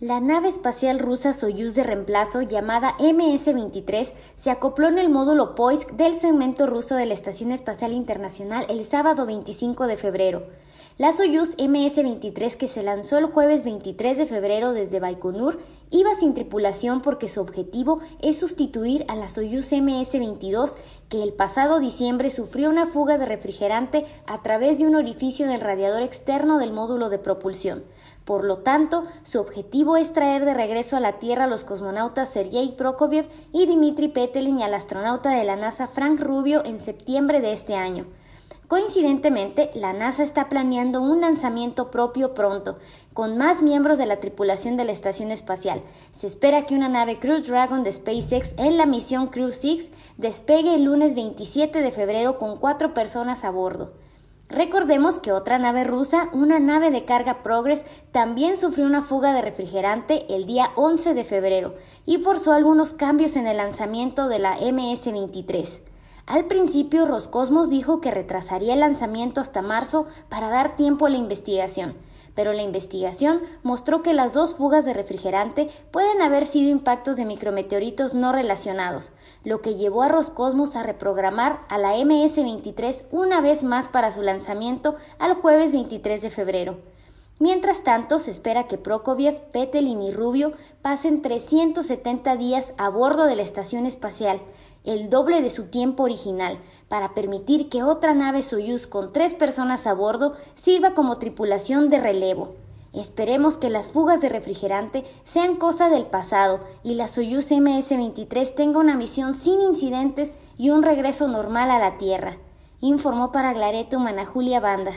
La nave espacial rusa Soyuz de reemplazo llamada MS-23 se acopló en el módulo Poisk del segmento ruso de la Estación Espacial Internacional el sábado 25 de febrero. La Soyuz MS-23 que se lanzó el jueves 23 de febrero desde Baikonur iba sin tripulación porque su objetivo es sustituir a la Soyuz MS-22 que el pasado diciembre sufrió una fuga de refrigerante a través de un orificio del radiador externo del módulo de propulsión. Por lo tanto, su objetivo es traer de regreso a la Tierra a los cosmonautas Sergei Prokofiev y Dmitry Petelin y al astronauta de la NASA Frank Rubio en septiembre de este año. Coincidentemente, la NASA está planeando un lanzamiento propio pronto, con más miembros de la tripulación de la estación espacial. Se espera que una nave Crew Dragon de SpaceX en la misión Crew 6 despegue el lunes 27 de febrero con cuatro personas a bordo. Recordemos que otra nave rusa, una nave de carga Progress, también sufrió una fuga de refrigerante el día 11 de febrero y forzó algunos cambios en el lanzamiento de la MS-23. Al principio, Roscosmos dijo que retrasaría el lanzamiento hasta marzo para dar tiempo a la investigación, pero la investigación mostró que las dos fugas de refrigerante pueden haber sido impactos de micrometeoritos no relacionados, lo que llevó a Roscosmos a reprogramar a la MS-23 una vez más para su lanzamiento al jueves 23 de febrero. Mientras tanto, se espera que Prokofiev, Petelin y Rubio pasen 370 días a bordo de la estación espacial, el doble de su tiempo original, para permitir que otra nave Soyuz con tres personas a bordo sirva como tripulación de relevo. Esperemos que las fugas de refrigerante sean cosa del pasado y la Soyuz MS-23 tenga una misión sin incidentes y un regreso normal a la Tierra, informó para Glareto Mana Julia Banda.